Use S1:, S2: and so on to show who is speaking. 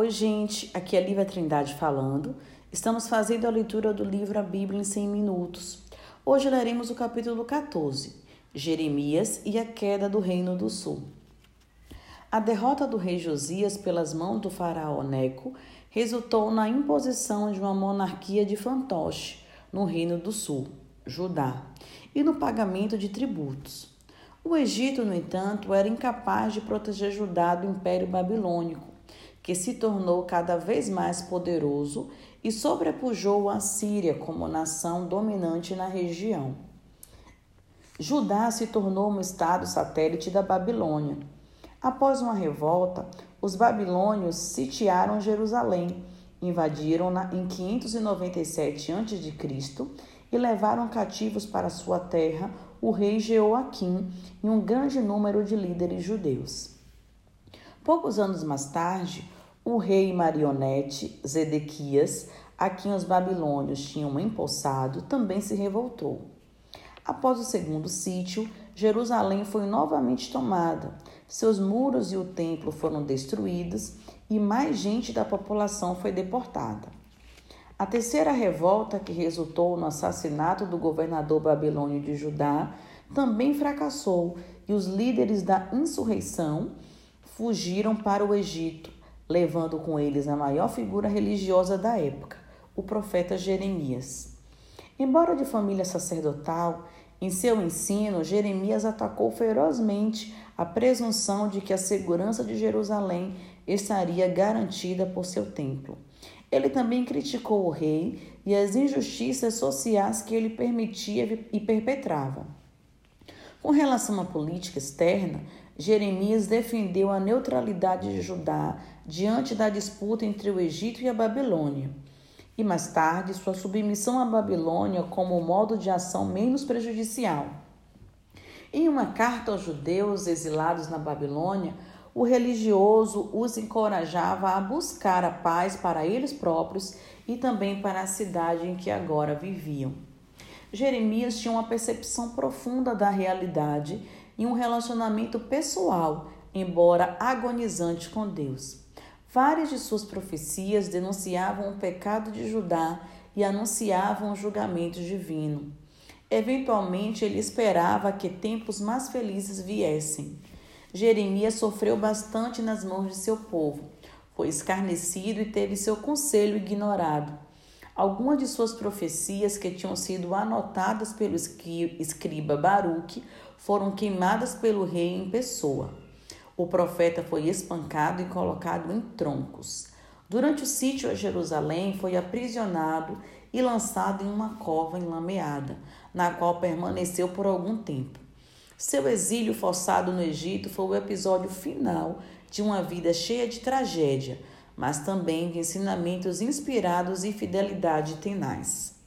S1: Oi, gente, aqui é Lívia Trindade falando. Estamos fazendo a leitura do livro A Bíblia em 100 Minutos. Hoje leremos o capítulo 14, Jeremias e a queda do Reino do Sul. A derrota do rei Josias pelas mãos do faraó Neco resultou na imposição de uma monarquia de fantoche no Reino do Sul, Judá, e no pagamento de tributos. O Egito, no entanto, era incapaz de proteger Judá do Império Babilônico que se tornou cada vez mais poderoso e sobrepujou a Síria como nação dominante na região. Judá se tornou um estado satélite da Babilônia. Após uma revolta, os babilônios sitiaram Jerusalém, invadiram-na em 597 a.C. e levaram cativos para sua terra o rei Jeoaquim e um grande número de líderes judeus. Poucos anos mais tarde, o rei marionete Zedequias, a quem os babilônios tinham empossado, também se revoltou. Após o segundo sítio, Jerusalém foi novamente tomada, seus muros e o templo foram destruídos e mais gente da população foi deportada. A terceira revolta, que resultou no assassinato do governador babilônio de Judá, também fracassou e os líderes da insurreição fugiram para o Egito, levando com eles a maior figura religiosa da época, o profeta Jeremias. Embora de família sacerdotal, em seu ensino, Jeremias atacou ferozmente a presunção de que a segurança de Jerusalém estaria garantida por seu templo. Ele também criticou o rei e as injustiças sociais que ele permitia e perpetrava. Com relação à política externa, Jeremias defendeu a neutralidade de Judá diante da disputa entre o Egito e a Babilônia, e mais tarde sua submissão à Babilônia como modo de ação menos prejudicial. Em uma carta aos judeus exilados na Babilônia, o religioso os encorajava a buscar a paz para eles próprios e também para a cidade em que agora viviam. Jeremias tinha uma percepção profunda da realidade e um relacionamento pessoal, embora agonizante com Deus. Várias de suas profecias denunciavam o pecado de Judá e anunciavam o julgamento divino. Eventualmente, ele esperava que tempos mais felizes viessem. Jeremias sofreu bastante nas mãos de seu povo. Foi escarnecido e teve seu conselho ignorado. Algumas de suas profecias que tinham sido anotadas pelo escriba Baruque foram queimadas pelo rei em pessoa. O profeta foi espancado e colocado em troncos. Durante o sítio a Jerusalém, foi aprisionado e lançado em uma cova enlameada, na qual permaneceu por algum tempo. Seu exílio forçado no Egito foi o episódio final de uma vida cheia de tragédia, mas também de ensinamentos inspirados e fidelidade tenaz.